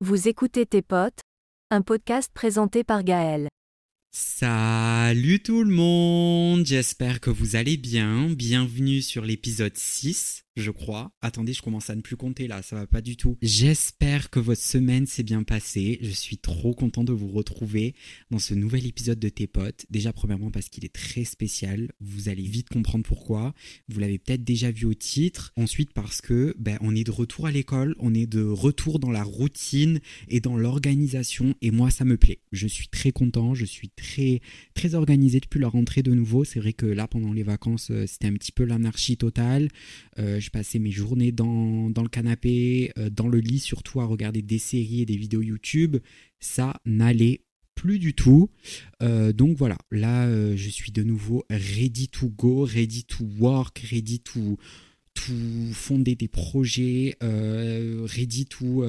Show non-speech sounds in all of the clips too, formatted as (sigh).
Vous écoutez Tes potes, un podcast présenté par Gaël. Salut tout le monde, j'espère que vous allez bien. Bienvenue sur l'épisode 6 je crois. Attendez, je commence à ne plus compter là, ça va pas du tout. J'espère que votre semaine s'est bien passée. Je suis trop content de vous retrouver dans ce nouvel épisode de Tes potes. Déjà, premièrement, parce qu'il est très spécial. Vous allez vite comprendre pourquoi. Vous l'avez peut-être déjà vu au titre. Ensuite, parce que ben, on est de retour à l'école, on est de retour dans la routine et dans l'organisation. Et moi, ça me plaît. Je suis très content. Je suis très, très organisé depuis la rentrée de nouveau. C'est vrai que là, pendant les vacances, euh, c'était un petit peu l'anarchie totale. Euh, passais mes journées dans, le canapé, euh, dans le lit surtout à regarder des séries et des vidéos YouTube. Ça n'allait plus du tout. Euh, donc voilà, là euh, je suis de nouveau ready to go, ready to work, ready to, to fonder des projets, ready to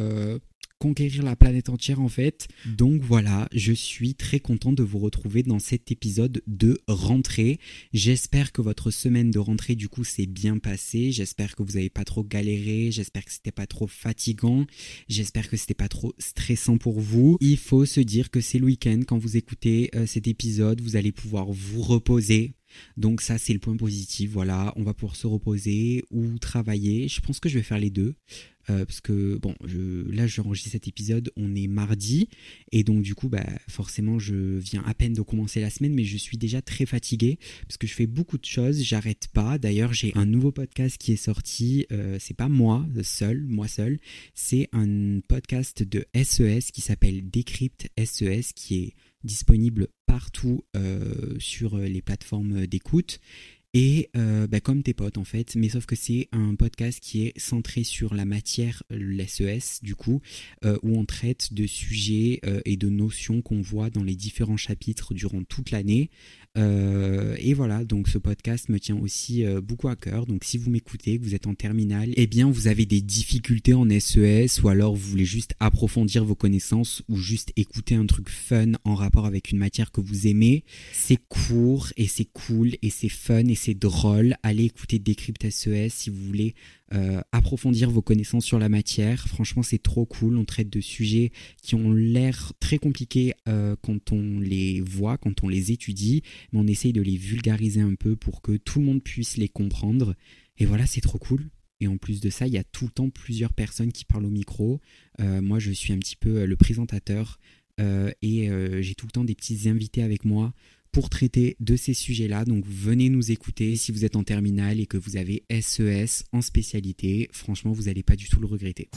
conquérir la planète entière en fait. Donc voilà, je suis très content de vous retrouver dans cet épisode de rentrée. J'espère que votre semaine de rentrée du coup s'est bien passée. J'espère que vous n'avez pas trop galéré. J'espère que c'était pas trop fatigant. J'espère que c'était pas trop stressant pour vous. Il faut se dire que c'est le week-end quand vous écoutez euh, cet épisode, vous allez pouvoir vous reposer, donc ça c'est le point positif, voilà, on va pouvoir se reposer ou travailler. Je pense que je vais faire les deux. Euh, parce que bon, je, là cet épisode, on est mardi, et donc du coup, bah, forcément, je viens à peine de commencer la semaine, mais je suis déjà très fatigué parce que je fais beaucoup de choses, j'arrête pas. D'ailleurs, j'ai un nouveau podcast qui est sorti. Euh, c'est pas moi seul, moi seul, c'est un podcast de SES qui s'appelle Decrypt SES, qui est disponible partout euh, sur les plateformes d'écoute et euh, bah, comme tes potes en fait, mais sauf que c'est un podcast qui est centré sur la matière, l'SES du coup, euh, où on traite de sujets et de notions qu'on voit dans les différents chapitres durant toute l'année. Et voilà, donc ce podcast me tient aussi beaucoup à cœur. Donc si vous m'écoutez, que vous êtes en terminale, eh bien vous avez des difficultés en SES ou alors vous voulez juste approfondir vos connaissances ou juste écouter un truc fun en rapport avec une matière que vous aimez, c'est court et c'est cool et c'est fun et c'est drôle. Allez écouter Decrypt SES si vous voulez euh, approfondir vos connaissances sur la matière. Franchement, c'est trop cool. On traite de sujets qui ont l'air très compliqués euh, quand on les voit, quand on les étudie, mais on essaye de les vulgariser un peu pour que tout le monde puisse les comprendre. Et voilà, c'est trop cool. Et en plus de ça, il y a tout le temps plusieurs personnes qui parlent au micro. Euh, moi, je suis un petit peu le présentateur et j'ai tout le temps des petits invités avec moi pour traiter de ces sujets-là. Donc venez nous écouter si vous êtes en terminale et que vous avez SES e en spécialité. Franchement, vous n'allez pas du tout le regretter.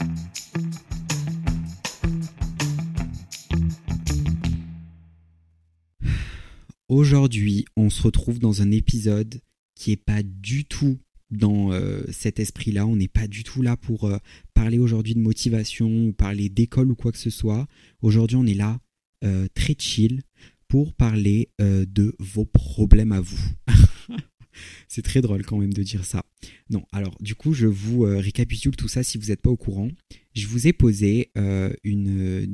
Aujourd'hui, on se retrouve dans un épisode qui n'est pas du tout dans euh, cet esprit-là. On n'est pas du tout là pour euh, parler aujourd'hui de motivation ou parler d'école ou quoi que ce soit. Aujourd'hui, on est là euh, très chill pour parler euh, de vos problèmes à vous. (laughs) C'est très drôle quand même de dire ça. Non, alors du coup, je vous euh, récapitule tout ça si vous n'êtes pas au courant. Je vous ai posé euh, une,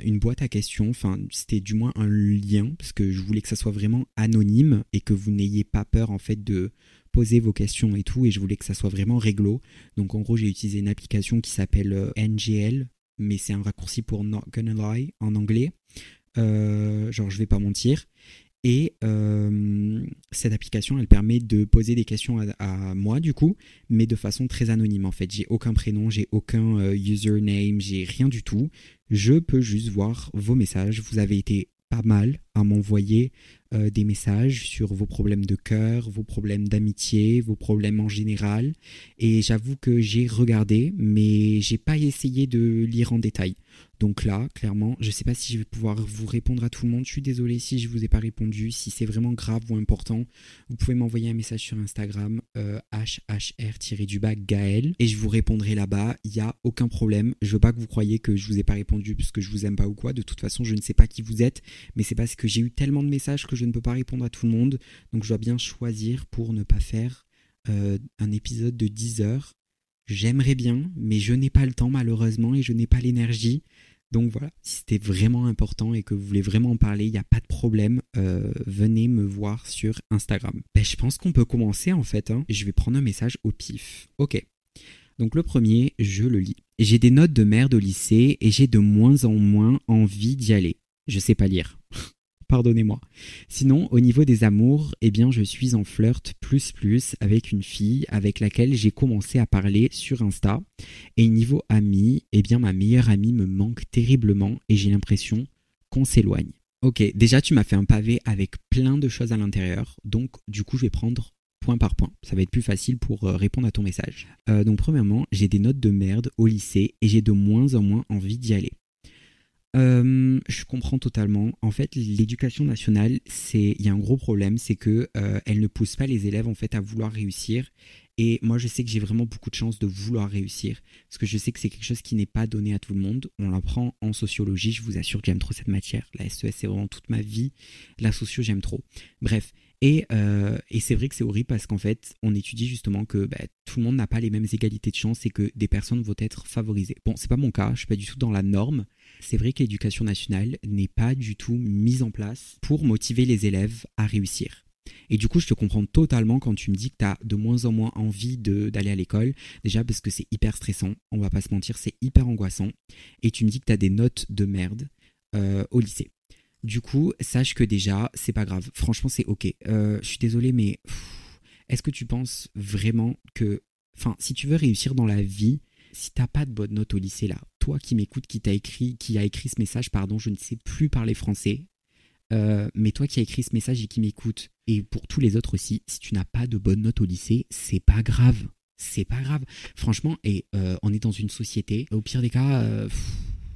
une boîte à questions, enfin c'était du moins un lien, parce que je voulais que ça soit vraiment anonyme et que vous n'ayez pas peur en fait de poser vos questions et tout, et je voulais que ça soit vraiment réglo. Donc en gros, j'ai utilisé une application qui s'appelle NGL, mais c'est un raccourci pour Not Gonna Lie en anglais. Euh, genre je vais pas mentir. Et euh, cette application, elle permet de poser des questions à, moi, du coup, mais de façon très anonyme. En fait, j'ai aucun prénom, j'ai aucun euh, username, j'ai rien du tout. Je peux juste voir vos messages. Vous avez été pas mal à m'envoyer des messages sur vos problèmes de cœur, vos problèmes d'amitié, vos problèmes en général. Et j'avoue que j'ai regardé, mais j'ai pas essayé de lire en détail. Donc là, clairement, je ne sais pas si je vais pouvoir vous répondre à tout le monde. Je suis désolé si je ne vous ai pas répondu. Si c'est vraiment grave ou important, vous pouvez m'envoyer un message sur Instagram euh, hhr-du-bas Gaël et je vous répondrai là-bas. Il n'y a aucun problème. Je veux pas que vous croyiez que je vous ai pas répondu parce que je vous aime pas ou quoi. De toute façon, je ne sais pas qui vous êtes, mais c'est parce que j'ai eu tellement de messages que je ne peux pas répondre à tout le monde. Donc je dois bien choisir pour ne pas faire euh, un épisode de 10 heures. J'aimerais bien, mais je n'ai pas le temps malheureusement et je n'ai pas l'énergie. Donc voilà, si c'était vraiment important et que vous voulez vraiment en parler, il n'y a pas de problème, euh, venez me voir sur Instagram. Ben, je pense qu'on peut commencer en fait. Hein. Je vais prendre un message au pif. Ok. Donc le premier, je le lis. J'ai des notes de merde au lycée et j'ai de moins en moins envie d'y aller. Je sais pas lire. Pardonnez-moi. Sinon, au niveau des amours, eh bien, je suis en flirt plus plus avec une fille avec laquelle j'ai commencé à parler sur Insta. Et niveau amis, eh bien, ma meilleure amie me manque terriblement et j'ai l'impression qu'on s'éloigne. Ok, déjà tu m'as fait un pavé avec plein de choses à l'intérieur, donc du coup je vais prendre point par point. Ça va être plus facile pour euh, répondre à ton message. Euh, donc premièrement, j'ai des notes de merde au lycée et j'ai de moins en moins envie d'y aller. Euh, je comprends totalement. En fait, l'éducation nationale, c'est il y a un gros problème, c'est que elle ne pousse pas les élèves en fait à vouloir réussir. Et moi, je sais que j'ai vraiment beaucoup de chance de vouloir réussir, parce que je sais que c'est quelque chose qui n'est pas donné à tout le monde. On l'apprend en sociologie. Je vous assure que j'aime trop cette matière. La SES, c'est vraiment toute ma vie. La socio, j'aime trop. Bref, euh, et, c'est vrai que c'est horrible parce qu'en fait, on étudie justement que bah, tout le monde n'a pas les mêmes égalités de chance et que des personnes vont être favorisées. Bon, c'est pas mon cas, je suis pas du tout dans la norme. C'est vrai que l'éducation nationale n'est pas du tout mise en place pour motiver les élèves à réussir. Et du coup, je te comprends totalement quand tu me dis que tu as de moins en moins envie d'aller à l'école. Déjà parce que c'est hyper stressant, on va pas se mentir, c'est hyper angoissant. Et tu me dis que tu as des notes de merde euh, au lycée. Du coup, sache que déjà, c'est pas grave. Franchement, c'est ok. Euh, je suis désolé, mais est-ce que tu penses vraiment que, enfin, si tu veux réussir dans la vie, si t'as pas de bonne note au lycée là, toi qui m'écoutes, qui t'a écrit, qui a écrit ce message, pardon, je ne sais plus parler français, euh, mais toi qui as écrit ce message et qui m'écoute, et pour tous les autres aussi, si tu n'as pas de bonne note au lycée, c'est pas grave. C'est pas grave. Franchement, et euh, on est dans une société, au pire des cas,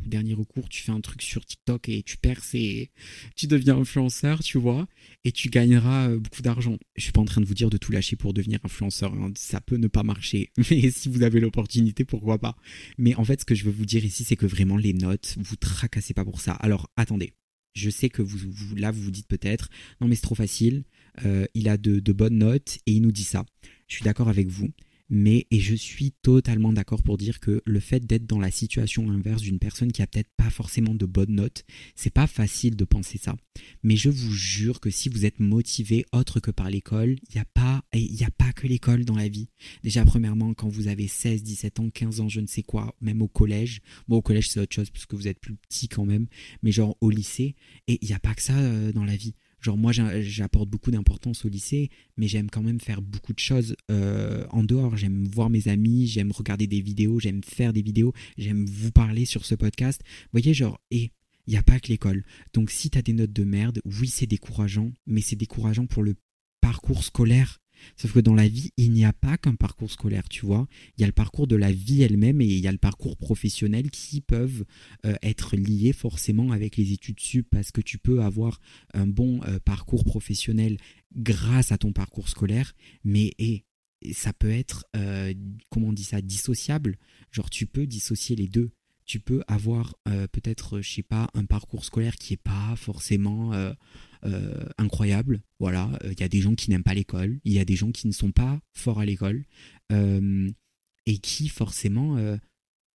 dernier recours, tu fais un truc sur TikTok et tu perces et tu deviens influenceur, tu vois, et tu gagneras euh, beaucoup d'argent. Je suis pas en train de vous dire de tout lâcher pour devenir influenceur, hein. ça peut ne pas marcher, (laughs) mais si vous avez l'opportunité, pourquoi pas. Mais en fait, ce que je veux vous dire ici, c'est que vraiment les notes, vous tracassez pas pour ça. Alors attendez, je sais que vous, vous là, vous vous dites peut-être, non mais c'est trop facile, euh, il a de bonnes notes et il nous dit ça. Je suis d'accord avec vous mais et je suis totalement d'accord pour dire que le fait d'être dans la situation inverse d'une personne qui a peut-être pas forcément de bonnes notes, c'est pas facile de penser ça. Mais je vous jure que si vous êtes motivé autre que par l'école, il n'y a pas il a pas que l'école dans la vie. Déjà premièrement quand vous avez 16, 17 ans, 15 ans, je ne sais quoi, même au collège. Bon au collège c'est autre chose parce que vous êtes plus petit quand même, mais genre au lycée et il n'y a pas que ça euh, dans la vie. Genre moi j'apporte beaucoup d'importance au lycée, mais j'aime quand même faire beaucoup de choses euh, en dehors. J'aime voir mes amis, j'aime regarder des vidéos, j'aime faire des vidéos, j'aime vous parler sur ce podcast. Vous voyez, genre, et il n'y a pas que l'école. Donc si tu des notes de merde, oui c'est décourageant, mais c'est décourageant pour le parcours scolaire. Sauf que dans la vie, il n'y a pas qu'un parcours scolaire, tu vois. Il y a le parcours de la vie elle-même et il y a le parcours professionnel qui peuvent euh, être liés forcément avec les études sup parce que tu peux avoir un bon euh, parcours professionnel grâce à ton parcours scolaire, mais et, ça peut être, euh, comment on dit ça, dissociable. Genre tu peux dissocier les deux tu peux avoir peut-être, je sais pas, un parcours scolaire qui est pas forcément euh, incroyable. Voilà, il euh, y a des gens qui n'aiment pas l'école, il y a des gens qui ne sont pas forts à l'école euh, et qui forcément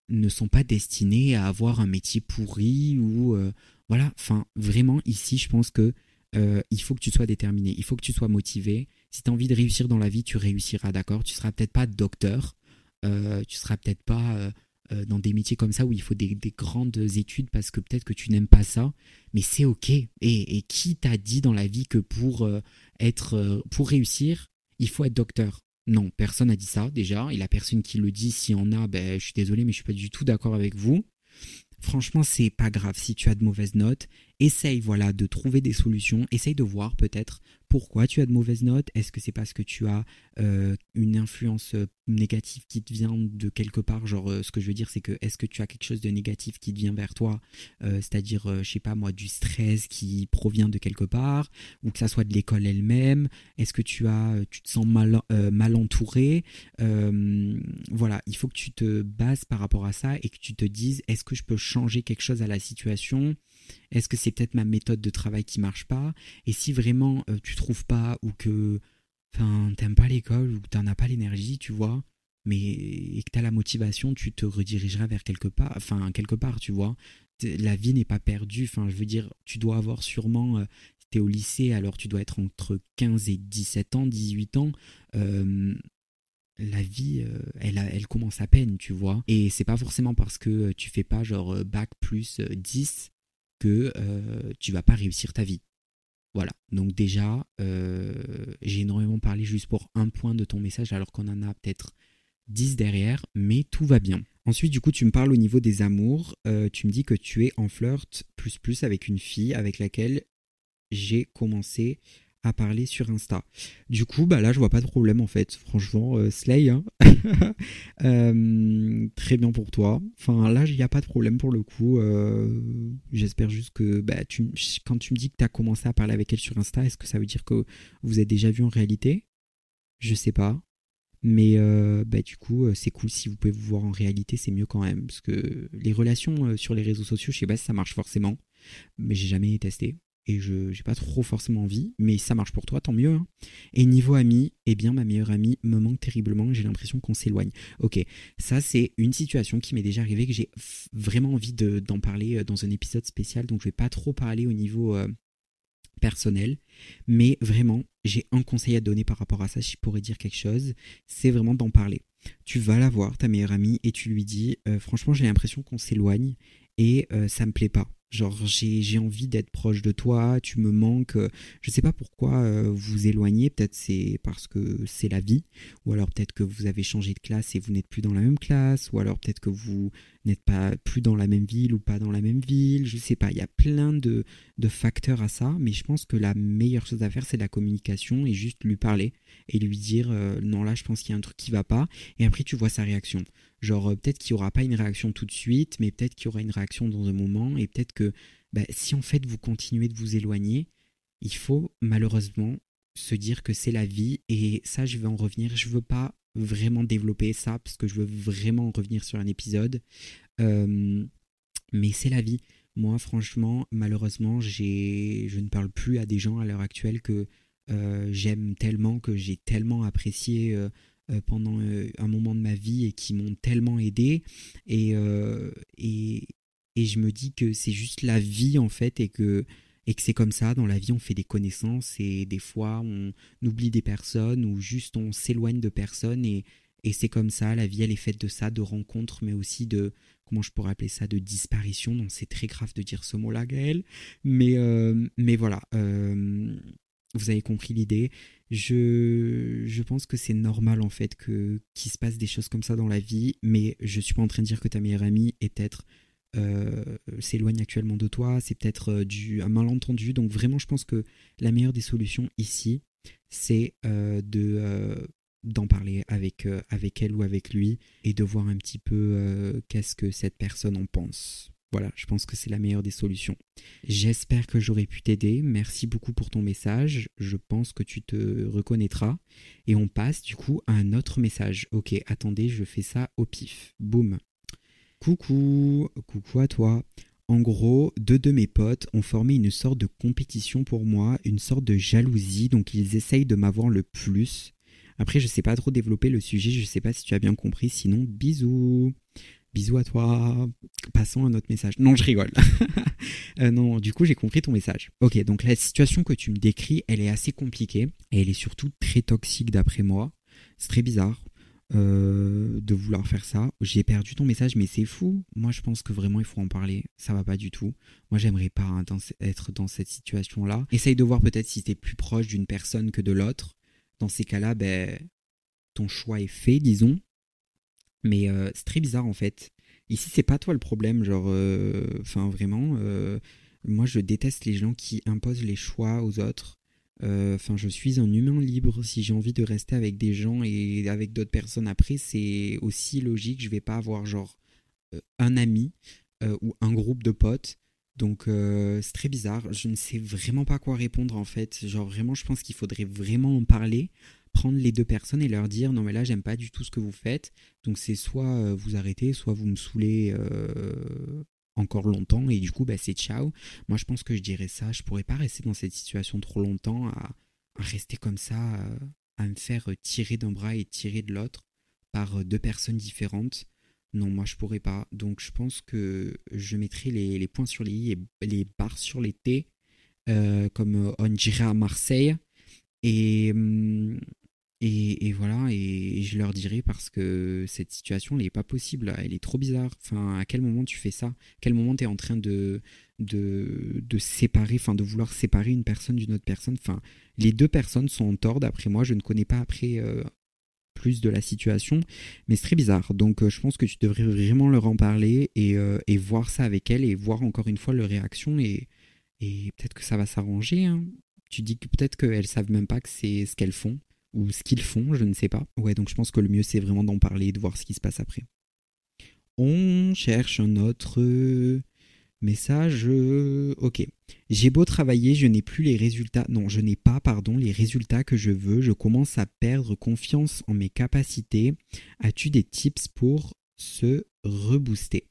ne sont pas destinés à avoir un métier pourri ou voilà. Vraiment ici, je pense que il faut que tu sois déterminé, il faut que tu sois motivé. Si tu as envie de réussir dans la vie, tu réussiras, d'accord? Tu seras peut-être pas docteur, tu seras peut-être pas euh, dans des métiers comme ça où il faut des, grandes études parce que peut-être que tu n'aimes pas ça, mais c'est ok. Et, qui t'a dit dans la vie que pour euh, être, euh, pour réussir, il faut être docteur? Non, personne n'a dit ça déjà. Et la personne qui le dit, s'il y en a, ben, je suis désolé, mais je suis pas du tout d'accord avec vous. Franchement, c'est pas grave si tu as de mauvaises notes. Essaye, voilà, de trouver des solutions. Essaye de voir peut-être pourquoi tu as de mauvaises notes? Est-ce que c'est parce que tu as euh, une influence euh, négative qui te vient de quelque part? Genre, euh, ce que je veux dire, c'est que est-ce que tu as quelque chose de négatif qui te vient vers toi? C'est-à-dire, je sais pas moi, du stress qui provient de quelque part, ou que ça soit de l'école elle-même? Est-ce que tu as, tu te sens mal, mal entouré? Voilà, il faut que tu te bases par rapport à ça et que tu te dises, est-ce que je peux changer quelque chose à la situation est-ce que c'est peut-être ma méthode de travail qui marche pas? Et si vraiment tu euh, tu trouves pas ou que t'aimes pas l'école ou que t'en as pas l'énergie, tu vois, mais et que as la motivation, tu te redirigeras vers quelque part, enfin quelque part, tu vois. La vie n'est pas perdue. Enfin, je veux dire, tu dois avoir sûrement euh, tu es au lycée, alors tu dois être entre 15 et 17 ans, 18 ans. Euh, la vie, euh, elle, elle commence à peine, tu vois. Et c'est pas forcément parce que tu fais pas genre bac plus 10 que tu vas pas réussir ta vie. Voilà, donc déjà, j'ai énormément parlé juste pour un point de ton message alors qu'on en a peut-être 10 derrière, mais tout va bien. Ensuite, du coup, tu me parles au niveau des amours. tu me dis que tu es en flirt plus plus avec une fille avec laquelle j'ai commencé à parler sur Insta. Du coup, bah là, je vois pas de problème en fait. Franchement, euh, Slay, hein. (laughs) euh, très bien pour toi. Enfin, là, il n'y a pas de problème pour le coup. Euh, j'espère juste que bah, quand tu me dis que tu as commencé à parler avec elle sur Insta, est-ce que ça veut dire que vous êtes déjà vu en réalité? Je sais pas. Mais bah, du coup, c'est cool si vous pouvez vous voir en réalité, c'est mieux quand même. Parce que les relations sur les réseaux sociaux, je sais pas si ça marche forcément. Mais j'ai jamais testé et je n'ai pas trop forcément envie, mais ça marche pour toi, tant mieux. Hein. Et niveau ami, eh bien ma meilleure amie me manque terriblement, j'ai l'impression qu'on s'éloigne. Ok, ça c'est une situation qui m'est déjà arrivée, que j'ai vraiment envie d'en parler euh, dans un épisode spécial, donc je vais pas trop parler au niveau euh, personnel, mais vraiment j'ai un conseil à donner par rapport à ça, si je pourrais dire quelque chose, c'est vraiment d'en parler. Tu vas la voir, ta meilleure amie, et tu lui dis, euh, franchement j'ai l'impression qu'on s'éloigne, et ça me plaît pas Genre, j'ai envie d'être proche de toi, tu me manques. Euh, je sais pas pourquoi euh, vous éloignez, peut-être c'est parce que c'est la vie, ou alors peut-être que vous avez changé de classe et vous n'êtes plus dans la même classe, ou alors peut-être que vous n'êtes pas plus dans la même ville ou pas dans la même ville, je sais pas. Il y a plein de, facteurs à ça, mais je pense que la meilleure chose à faire, c'est la communication et juste lui parler et lui dire euh, non, là, je pense qu'il y a un truc qui va pas, et après tu vois sa réaction. Genre, euh, peut-être qu'il n'y aura pas une réaction tout de suite, mais peut-être qu'il y aura une réaction dans un moment. Et peut-être que bah, si en fait vous continuez de vous éloigner, il faut malheureusement se dire que c'est la vie. Et ça, je vais en revenir. Je veux pas vraiment développer ça parce que je veux vraiment en revenir sur un épisode. Euh, mais c'est la vie. Moi, franchement, malheureusement, je ne parle plus à des gens à l'heure actuelle que euh, j'aime tellement, que j'ai tellement apprécié euh, pendant un moment de ma vie et qui m'ont tellement aidé. Et, et, et je me dis que c'est juste la vie en fait et que et que c'est comme ça, dans la vie on fait des connaissances et des fois on oublie des personnes ou juste on s'éloigne de personnes et, et c'est comme ça, la vie elle est faite de ça, de rencontres mais aussi de, comment je pourrais appeler ça, de disparition, donc c'est très grave de dire ce mot-là Gaël, mais, mais voilà, vous avez compris l'idée. Je, je pense que c'est normal en fait que qu'il se passe des choses comme ça dans la vie, mais je suis pas en train de dire que ta meilleure amie est peut-être euh, s'éloigne actuellement de toi, c'est peut-être euh, du un malentendu. Donc vraiment, je pense que la meilleure des solutions ici, c'est euh, de d'en parler avec avec elle ou avec lui et de voir un petit peu qu'est-ce que cette personne en pense. Voilà, je pense que c'est la meilleure des solutions. J'espère que j'aurai pu t'aider. Merci beaucoup pour ton message. Je pense que tu te reconnaîtras. Et on passe du coup à un autre message. Ok, attendez, je fais ça au pif. Boum. Coucou, coucou à toi. En gros, deux de mes potes ont formé une sorte de compétition pour moi, une sorte de jalousie, donc ils essayent de m'avoir le plus. Après, je sais pas trop développer le sujet, je sais pas si tu as bien compris, sinon bisous. Bisous à toi. Passons à notre message. Non, je rigole. (laughs) Euh, non, du coup, j'ai compris ton message. Ok, donc la situation que tu me décris, elle est assez compliquée et elle est surtout très toxique d'après moi. C'est très bizarre euh, de vouloir faire ça. J'ai perdu ton message, mais c'est fou. Moi, je pense que vraiment, il faut en parler. Ça va pas du tout. Moi, j'aimerais pas hein, être dans cette situation-là. Essaye de voir peut-être si tu es plus proche d'une personne que de l'autre. Dans ces cas-là, ben, ton choix est fait, disons. Mais euh, c'est très bizarre en fait. Ici, c'est pas toi le problème, genre, euh, enfin vraiment, moi je déteste les gens qui imposent les choix aux autres. Enfin, je suis un humain libre. Si j'ai envie de rester avec des gens et avec d'autres personnes après, c'est aussi logique. Je vais pas avoir genre un ami ou un groupe de potes. Donc c'est très bizarre. Je ne sais vraiment pas quoi répondre en fait. Genre vraiment, je pense qu'il faudrait vraiment en parler prendre les deux personnes et leur dire non mais là j'aime pas du tout ce que vous faites donc c'est soit euh, vous arrêtez soit vous me saoulez euh, encore longtemps et du coup bah, c'est ciao. Moi je pense que je dirais ça. Je pourrais pas rester dans cette situation trop longtemps à, rester comme ça euh, à me faire tirer d'un bras et tirer de l'autre par deux personnes différentes. Non moi je pourrais pas. Donc je pense que je mettrai les, points sur les i et les barres sur les t comme on dirait à Marseille. Et Et, voilà, et, je leur dirai parce que cette situation, elle n'est pas possible, elle est trop bizarre. Enfin, à quel moment tu fais ça? À quel moment tu es en train de, de, de séparer, enfin, de vouloir séparer une personne d'une autre personne? Enfin, les deux personnes sont en tort, d'après moi. Je ne connais pas après euh, plus de la situation, mais c'est très bizarre. Donc, euh, je pense que tu devrais vraiment leur en parler et, euh, et voir ça avec elles et voir encore une fois leur réaction et, et peut-être que ça va s'arranger. Hein. Tu dis que peut-être qu'elles savent même pas que c'est ce qu'elles font ou ce qu'ils font, je ne sais pas. Ouais, donc je pense que le mieux c'est vraiment d'en parler et de voir ce qui se passe après. On cherche un autre message. Ok. J'ai beau travailler, je n'ai plus les résultats. Non, je n'ai pas, pardon, les résultats que je veux. Je commence à perdre confiance en mes capacités. As-tu des tips pour se rebooster?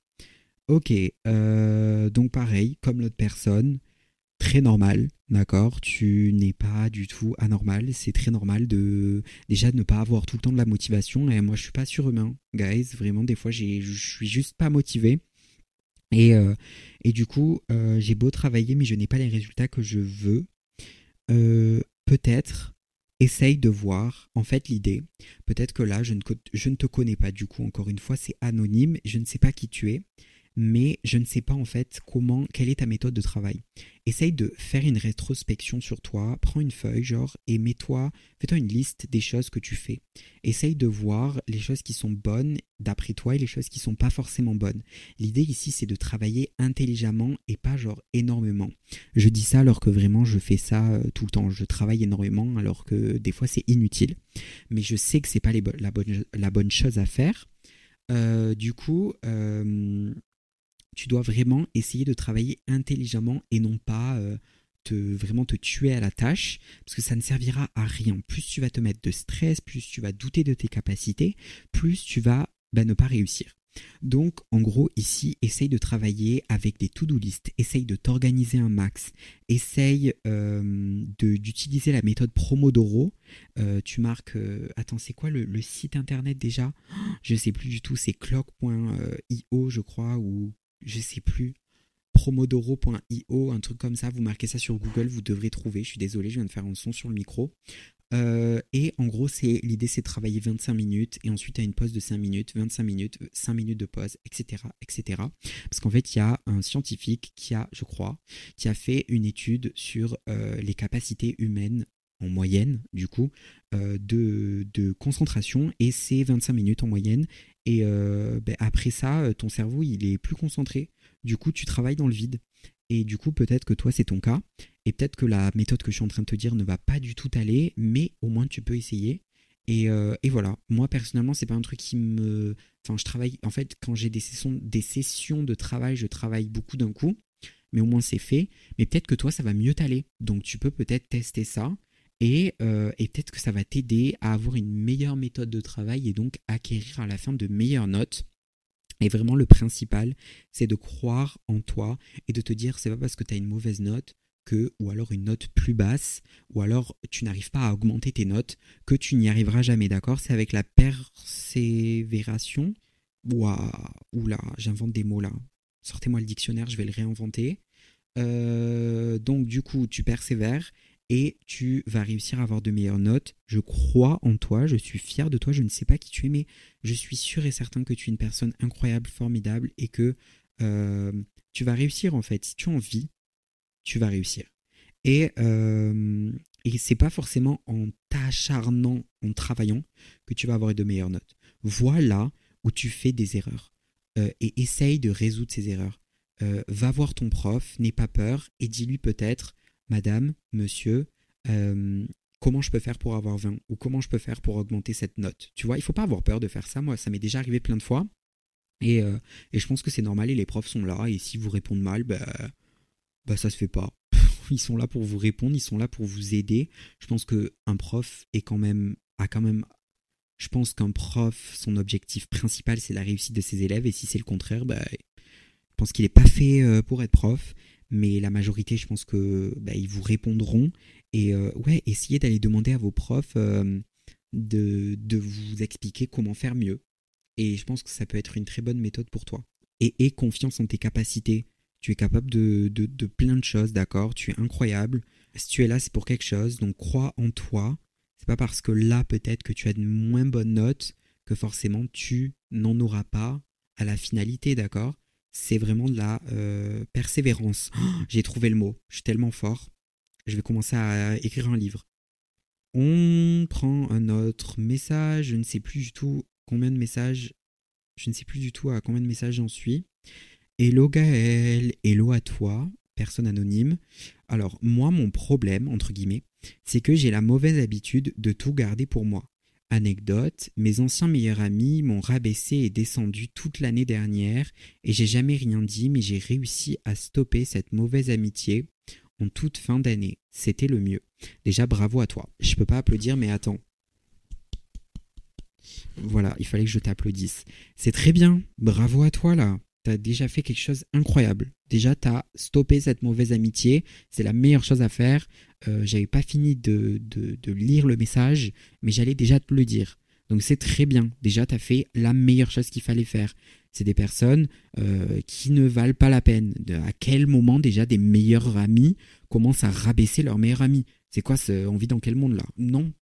Ok. Euh, donc pareil, comme l'autre personne, très normal, d'accord? Tu n'es pas du tout anormal. C'est très normal de déjà de ne pas avoir tout le temps de la motivation. Et moi, je suis pas surhumain, guys. Vraiment, des fois, je suis juste pas motivé. Et, euh, et du coup, euh, j'ai beau travailler, mais je n'ai pas les résultats que je veux. Euh, peut-être essaye de voir, en fait, l'idée. Peut-être que là, je ne, je ne te connais pas, du coup, encore une fois, c'est anonyme, je ne sais pas qui tu es mais je ne sais pas en fait comment, quelle est ta méthode de travail. Essaye de faire une rétrospection sur toi, prends une feuille, genre, et mets-toi, fais-toi une liste des choses que tu fais. Essaye de voir les choses qui sont bonnes d'après toi et les choses qui sont pas forcément bonnes. L'idée ici, c'est de travailler intelligemment et pas genre énormément. Je dis ça alors que vraiment je fais ça euh, tout le temps. Je travaille énormément alors que des fois c'est inutile. Mais je sais que c'est pas la, bonne, la chose à faire. Euh, du coup, euh, tu dois vraiment essayer de travailler intelligemment et non pas euh, te, vraiment te tuer à la tâche, parce que ça ne servira à rien. Plus tu vas te mettre de stress, plus tu vas douter de tes capacités, plus tu vas ben, ne pas réussir. Donc, en gros, ici, essaye de travailler avec des to-do list, essaye de t'organiser un max, essaye euh, d'utiliser la méthode Promodoro. Euh, tu marques, attends, c'est quoi le, le, site internet déjà? Je sais plus du tout, c'est clock.io, je crois, ou je sais plus, promodoro.io, un truc comme ça. Vous marquez ça sur Google, vous devrez trouver. Je suis désolé, je viens de faire un son sur le micro. Euh, et en gros, l'idée, c'est de travailler 25 minutes et ensuite à une pause de 5 minutes, 25 minutes, 5 minutes de pause, etc., etc. Parce qu'en fait, il y a un scientifique qui a, je crois, qui a fait une étude sur euh, les capacités humaines en moyenne, du coup, euh, de, concentration et c'est 25 minutes en moyenne. Et euh, ben, après ça, euh, ton cerveau, il est plus concentré. Du coup, tu travailles dans le vide. Et du coup, peut-être que toi, c'est ton cas. Et peut-être que la méthode que je suis en train de te dire ne va pas du tout aller, mais au moins tu peux essayer. Et, et voilà. Moi, personnellement, c'est pas un truc qui me. Enfin, je travaille. En fait, quand j'ai des sessions, des sessions de travail, je travaille beaucoup d'un coup. Mais au moins, c'est fait. Mais peut-être que toi, ça va mieux t'aller. Donc, tu peux peut-être tester ça. Euh, et, peut-être que ça va t'aider à avoir une meilleure méthode de travail et donc acquérir à la fin de meilleures notes. Et vraiment, le principal, c'est de croire en toi et de te dire, c'est pas parce que tu as une mauvaise note que, ou alors une note plus basse, ou alors tu n'arrives pas à augmenter tes notes, que tu n'y arriveras jamais, d'accord? C'est avec la persévération. Ouah, oula, j'invente des mots là. Sortez-moi le dictionnaire, je vais le réinventer. Euh, donc du coup, tu persévères et tu vas réussir à avoir de meilleures notes. Je crois en toi, je suis fier de toi, je ne sais pas qui tu es, mais je suis sûr et certain que tu es une personne incroyable, formidable et que euh, tu vas réussir en fait. Si tu as envie, tu vas réussir. Et, euh, et c'est pas forcément en t'acharnant, en travaillant, que tu vas avoir de meilleures notes. Voilà où tu fais des erreurs. Euh, et essaye de résoudre ces erreurs. Euh, va voir ton prof, n'aie pas peur et dis-lui peut-être Madame, monsieur, euh, comment je peux faire pour avoir 20 ou comment je peux faire pour augmenter cette note? Tu vois, il faut pas avoir peur de faire ça. Moi, ça m'est déjà arrivé plein de fois. Et, euh, je pense que c'est normal et les profs sont là. Et si vous répondez mal, bah, bah ça se fait pas. (laughs) Ils sont là pour vous répondre, ils sont là pour vous aider. Je pense qu'un prof est quand même, a quand même. Je pense qu'un prof, son objectif principal, c'est la réussite de ses élèves. Et si c'est le contraire, bah, je pense qu'il n'est pas fait euh, pour être prof mais la majorité, je pense que bah, vous répondront. Et euh, ouais, essayez d'aller demander à vos profs euh, de, de, vous expliquer comment faire mieux. Et je pense que ça peut être une très bonne méthode pour toi. Et aie confiance en tes capacités. Tu es capable de, de, de plein de choses, d'accord? Tu es incroyable. Si tu es là, c'est pour quelque chose. Donc crois en toi. C'est pas parce que là, peut-être que tu as de moins bonnes notes que forcément tu n'en auras pas à la finalité, d'accord? C'est vraiment de la euh, persévérance. (gasps) J'ai trouvé le mot, je suis tellement fort. Je vais commencer à écrire un livre. On prend un autre message, je ne sais plus du tout combien de messages, je ne sais plus du tout à combien de messages j'en suis. Hello Gaël, hello à toi, personne anonyme. Alors moi, mon problème, entre guillemets, c'est que j'ai la mauvaise habitude de tout garder pour moi. Anecdote, mes anciens meilleurs amis m'ont rabaissé et descendu toute l'année dernière et j'ai jamais rien dit mais j'ai réussi à stopper cette mauvaise amitié en toute fin d'année. C'était le mieux. Déjà bravo à toi. Je peux pas applaudir mais attends. Voilà, il fallait que je t'applaudisse. C'est très bien. Bravo à toi là tu as déjà fait quelque chose d'incroyable. Déjà, tu as stoppé cette mauvaise amitié. C'est la meilleure chose à faire. Euh, J'avais pas fini de, lire le message, mais j'allais déjà te le dire. Donc c'est très bien. Déjà, tu as fait la meilleure chose qu'il fallait faire. C'est des personnes euh, qui ne valent pas la peine. à quel moment déjà des meilleurs amis commencent à rabaisser leurs meilleurs amis? C'est quoi ce, On vit dans quel monde là? Non,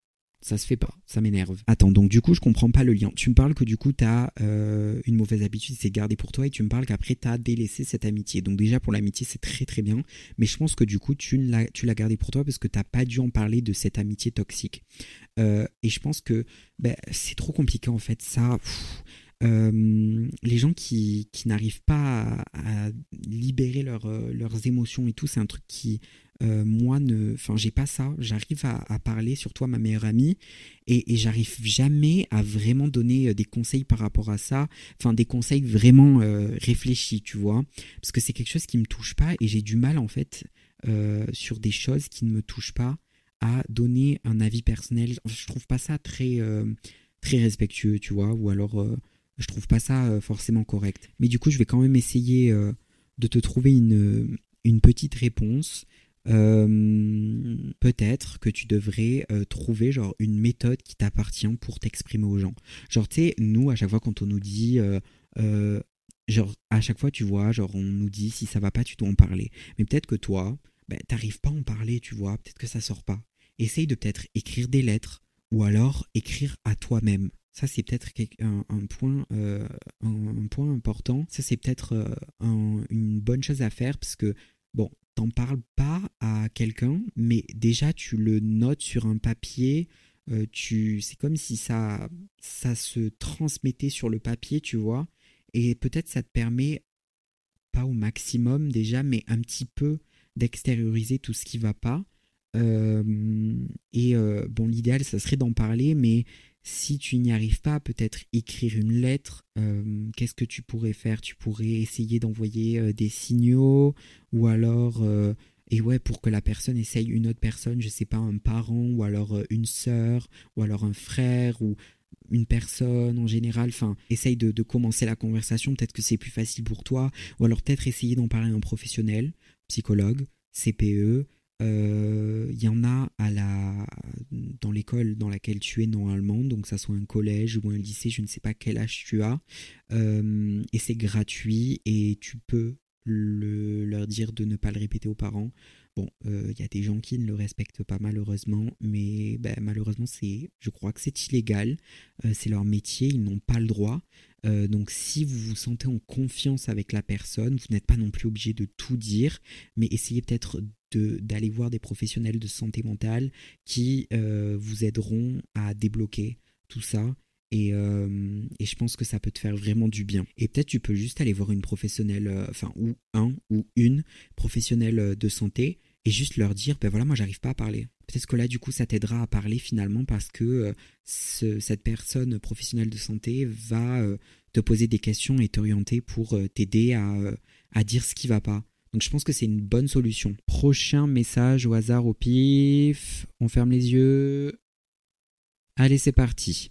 ça se fait pas, ça m'énerve. Attends, donc du coup, je comprends pas le lien. Tu me parles que du coup, tu as euh, une mauvaise habitude, c'est garder pour toi, et tu me parles qu'après, tu as délaissé cette amitié. Donc déjà, pour l'amitié, c'est très très bien, mais je pense que du coup, tu l'as gardé pour toi parce que t'as pas dû en parler de cette amitié toxique. Euh, et je pense que ben, c'est trop compliqué en fait, ça... Euh, les gens qui, qui n'arrivent pas à, libérer leurs émotions et tout, c'est un truc qui, euh, moi, ne, enfin, j'ai pas ça. J'arrive à, parler sur toi, ma meilleure amie, et, j'arrive jamais à vraiment donner euh, des conseils par rapport à ça. Enfin, des conseils vraiment euh, réfléchis, tu vois, parce que c'est quelque chose qui me touche pas, et j'ai du mal en fait sur des choses qui ne me touchent pas à donner un avis personnel. Je trouve pas ça très très respectueux, tu vois, ou alors je trouve pas ça forcément correct. Mais du coup, je vais quand même essayer de te trouver une, une petite réponse euh, peut-être que tu devrais euh, trouver genre une méthode qui t'appartient pour t'exprimer aux gens. Genre, tu sais, nous, à chaque fois quand on nous dit, euh, genre, à chaque fois, tu vois, genre, on nous dit si ça va pas, tu dois en parler. Mais peut-être que toi, ben, t'arrives pas à en parler, tu vois, peut-être que ça sort pas. Essaye de peut-être écrire des lettres ou alors écrire à toi-même. Ça, c'est peut-être un, point, un, point important. Ça, c'est peut-être une bonne chose à faire parce que, bon, t'en parles pas à quelqu'un, mais déjà tu le notes sur un papier. Euh, tu, c'est comme si ça, ça se transmettait sur le papier, tu vois. Et peut-être ça te permet, pas au maximum déjà, mais un petit peu d'extérioriser tout ce qui va pas. Euh, et euh, bon, l'idéal, ça serait d'en parler, mais si tu n'y arrives pas, peut-être écrire une lettre, euh, qu'est-ce que tu pourrais faire? Tu pourrais essayer d'envoyer euh, des signaux ou alors, euh, et ouais, pour que la personne essaye une autre personne, je sais pas, un parent ou alors une sœur ou alors un frère ou une personne en général, enfin, essaye de, de commencer la conversation, peut-être que c'est plus facile pour toi, ou alors peut-être essayer d'en parler à un professionnel, psychologue, CPE, il euh, y en a à la, dans l'école dans laquelle tu es normalement, donc ça soit un collège ou un lycée, je ne sais pas quel âge tu as, euh, et c'est gratuit et tu peux le, leur dire de ne pas le répéter aux parents. Bon, il euh, y a des gens qui ne le respectent pas malheureusement, mais ben, malheureusement c'est, je crois que c'est illégal, c'est leur métier, ils n'ont pas le droit. donc si vous vous sentez en confiance avec la personne, vous n'êtes pas non plus obligé de tout dire, mais essayez peut-être d'aller voir des professionnels de santé mentale qui euh, vous aideront à débloquer tout ça. Et, euh, et, je pense que ça peut te faire vraiment du bien. Et peut-être tu peux juste aller voir une professionnelle, euh, enfin, ou un ou une professionnelle de santé et juste leur dire, ben voilà, moi j'arrive pas à parler. Peut-être que là, du coup, ça t'aidera à parler finalement parce que cette personne professionnelle de santé va te poser des questions et t'orienter pour t'aider à, à dire ce qui va pas. Donc je pense que c'est une bonne solution. Prochain message au hasard au pif. On ferme les yeux. Allez, c'est parti.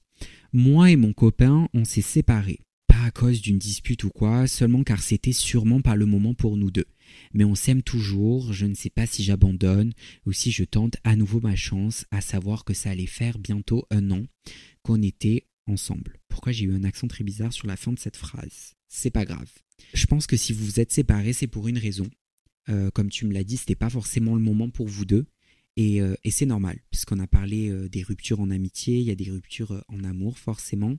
Moi et mon copain, on s'est séparés. Pas à cause d'une dispute ou quoi, seulement car c'était sûrement pas le moment pour nous deux. Mais on s'aime toujours, je ne sais pas si j'abandonne ou si je tente à nouveau ma chance, à savoir que ça allait faire bientôt un an qu'on était ensemble. Pourquoi j'ai eu un accent très bizarre sur la fin de cette phrase? C'est pas grave. Je pense que si vous vous êtes séparés, c'est pour une raison. Euh, comme tu me l'as dit, c'était pas forcément le moment pour vous deux. Et, et c'est normal, puisqu'on a parlé des ruptures en amitié, il y a des ruptures en amour forcément,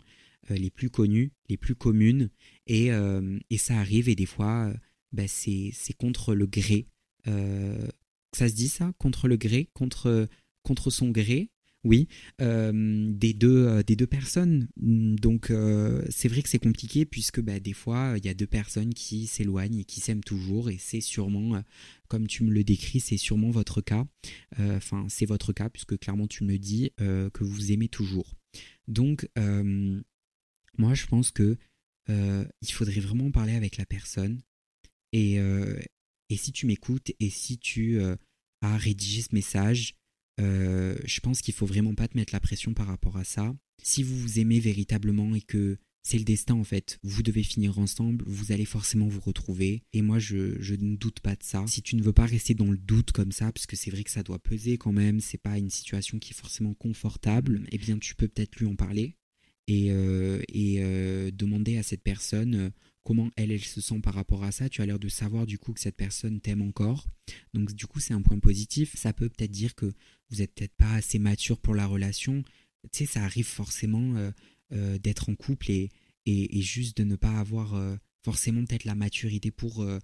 les plus connues, les plus communes, et, ça arrive, et des fois, bah, c'est contre le gré. ça se dit ça? Contre le gré? Contre son gré? Oui, euh, des, deux, euh, des deux personnes. Donc euh, c'est vrai que c'est compliqué puisque bah, des fois il y a deux personnes qui s'éloignent et qui s'aiment toujours et c'est sûrement, comme tu me le décris, c'est sûrement votre cas. Enfin c'est votre cas puisque clairement tu me dis que vous aimez toujours. Donc moi je pense que il faudrait vraiment parler avec la personne et, et si tu m'écoutes et si tu as rédigé ce message, euh, je pense qu'il faut vraiment pas te mettre la pression par rapport à ça. Si vous vous aimez véritablement et que c'est le destin en fait, vous devez finir ensemble, vous allez forcément vous retrouver. Et moi, je, ne doute pas de ça. Si tu ne veux pas rester dans le doute comme ça, parce que c'est vrai que ça doit peser quand même, c'est pas une situation qui est forcément confortable, eh bien tu peux peut-être lui en parler et, euh, cette personne comment elle, se sent par rapport à ça. Tu as l'air de savoir du coup que cette personne t'aime encore. Donc du coup, c'est un point positif. Ça peut peut-être dire que vous n'êtes peut-être pas assez mature pour la relation. Tu sais, ça arrive forcément euh, euh, d'être en couple et, et, juste de ne pas avoir euh, forcément peut-être la maturité pour euh,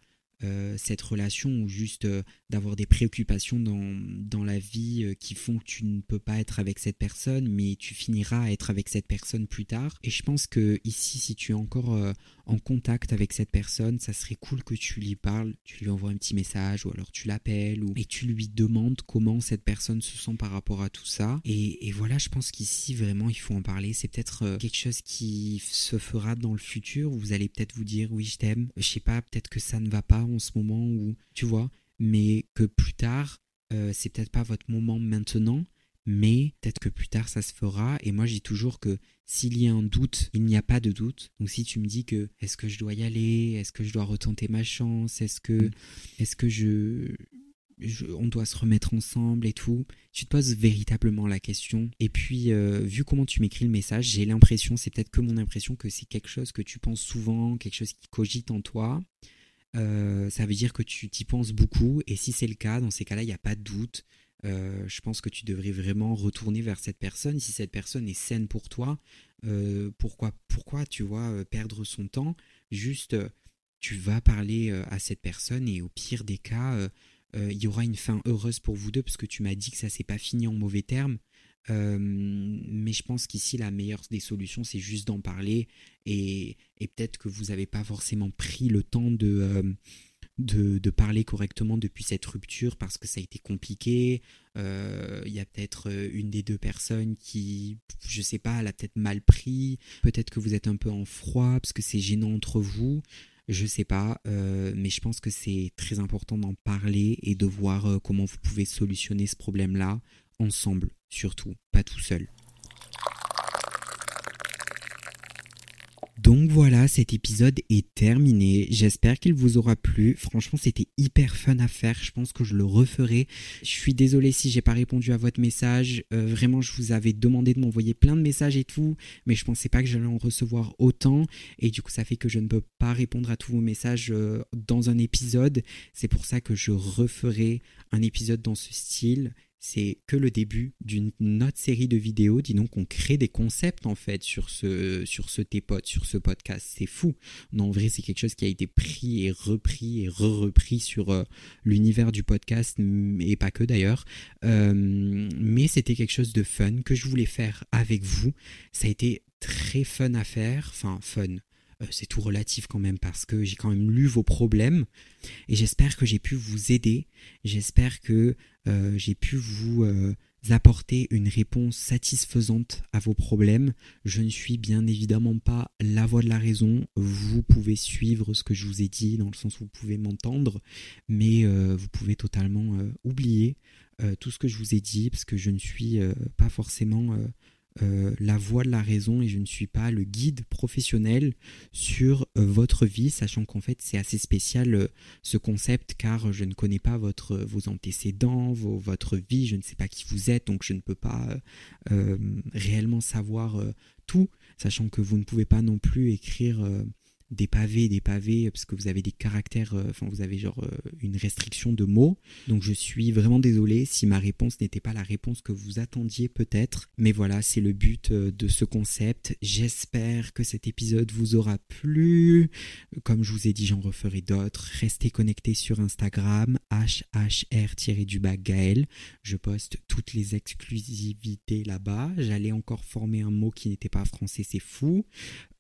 cette relation ou juste euh, d'avoir des préoccupations dans, dans la vie euh, qui font que tu ne peux pas être avec cette personne, mais tu finiras à être avec cette personne plus tard. Et je pense que ici, si tu es encore en contact avec cette personne, ça serait cool que tu lui parles, tu lui envoies un petit message ou alors tu l'appelles ou... et tu lui demandes comment cette personne se sent par rapport à tout ça. Et, et voilà, je pense qu'ici, vraiment, il faut en parler. C'est peut-être quelque chose qui se fera dans le futur. Vous allez peut-être vous dire, oui, je t'aime. Je sais pas, peut-être que ça ne va pas en ce moment où, tu vois, mais que plus tard, euh, c'est peut-être pas votre moment maintenant, mais peut-être que plus tard ça se fera. Et moi, j'ai toujours que s'il y a un doute, il n'y a pas de doute. Donc si tu me dis que est-ce que je dois y aller, est-ce que je dois retenter ma chance, est-ce que, est-ce que je, on doit se remettre ensemble et tout? Tu te poses véritablement la question. Et puis, euh, vu comment tu m'écris le message, j'ai l'impression, c'est peut-être que mon impression, que c'est quelque chose que tu penses souvent, quelque chose qui cogite en toi. Euh, ça veut dire que tu t'y penses beaucoup. Et si c'est le cas, dans ces cas-là, il n'y a pas de doute. Euh, je pense que tu devrais vraiment retourner vers cette personne. Si cette personne est saine pour toi, euh, pourquoi, pourquoi, tu vois, perdre son temps? Juste, tu vas parler à cette personne et au pire des cas, il y aura une fin heureuse pour vous deux parce que tu m'as dit que ça s'est pas fini en mauvais termes. Mais je pense qu'ici, la meilleure des solutions, c'est juste d'en parler. Et, et peut-être que vous n'avez pas forcément pris le temps de, de, parler correctement depuis cette rupture parce que ça a été compliqué. Euh, il y a peut-être une des deux personnes qui, je sais pas, elle a peut-être mal pris. Peut-être que vous êtes un peu en froid parce que c'est gênant entre vous. Je sais pas, mais je pense que c'est très important d'en parler et de voir comment vous pouvez solutionner ce problème-là ensemble surtout, pas tout seul. Donc voilà, cet épisode est terminé. J'espère qu'il vous aura plu. Franchement, c'était hyper fun à faire. Je pense que je le referai. Je suis désolé si j'ai pas répondu à votre message. Euh, vraiment, je vous avais demandé de m'envoyer plein de messages et tout, mais je pensais pas que j'allais en recevoir autant. Et du coup, ça fait que je ne peux pas répondre à tous vos messages euh, dans un épisode. C'est pour ça que je referai un épisode dans ce style c'est que le début d'une autre série de vidéos. Dis donc, on crée des concepts en fait sur ce, sur ce sur ce podcast. C'est fou. Non, en vrai, c'est quelque chose qui a été pris et repris et re-repris sur euh, l'univers du podcast et pas que d'ailleurs. Euh, mais c'était quelque chose de fun que je voulais faire avec vous. Ça a été très fun à faire. Enfin, fun. Euh, c'est tout relatif quand même parce que j'ai quand même lu vos problèmes et j'espère que j'ai pu vous aider. J'espère que euh, j'ai pu vous euh, apporter une réponse satisfaisante à vos problèmes. Je ne suis bien évidemment pas la voix de la raison. Vous pouvez suivre ce que je vous ai dit dans le sens où vous pouvez m'entendre, mais vous pouvez totalement oublier tout ce que je vous ai dit parce que je ne suis pas forcément euh, la voix de la raison et je ne suis pas le guide professionnel sur euh, votre vie, sachant qu'en fait c'est assez spécial euh, ce concept car je ne connais pas votre, vos antécédents, votre vie, je ne sais pas qui vous êtes, donc je ne peux pas réellement savoir tout, sachant que vous ne pouvez pas non plus écrire des pavés, des pavés, parce que vous avez des caractères, euh, enfin vous avez genre euh, une restriction de mots. Donc je suis vraiment désolé si ma réponse n'était pas la réponse que vous attendiez peut-être. Mais voilà, c'est le but euh, de ce concept. J'espère que cet épisode vous aura plu. Comme je vous ai dit, j'en referai d'autres. Restez connectés sur Instagram, HHR-du-bas Gaël. Je poste toutes les exclusivités là-bas. J'allais encore former un mot qui n'était pas français, c'est fou.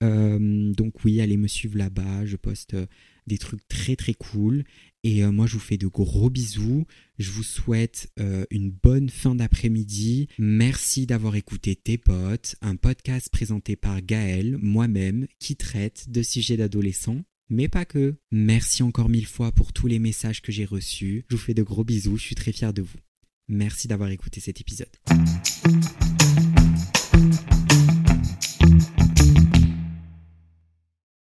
donc oui, allez me suivre là-bas. Je poste euh, des trucs très très cool. Et euh, moi, je vous fais de gros bisous. Je vous souhaite euh, une bonne fin d'après-midi. Merci d'avoir écouté Tes potes, un podcast présenté par Gaël, moi-même, qui traite de sujets d'adolescents. Mais pas que. Merci encore mille fois pour tous les messages que j'ai reçus. Je vous fais de gros bisous, je suis très fier de vous. Merci d'avoir écouté cet épisode.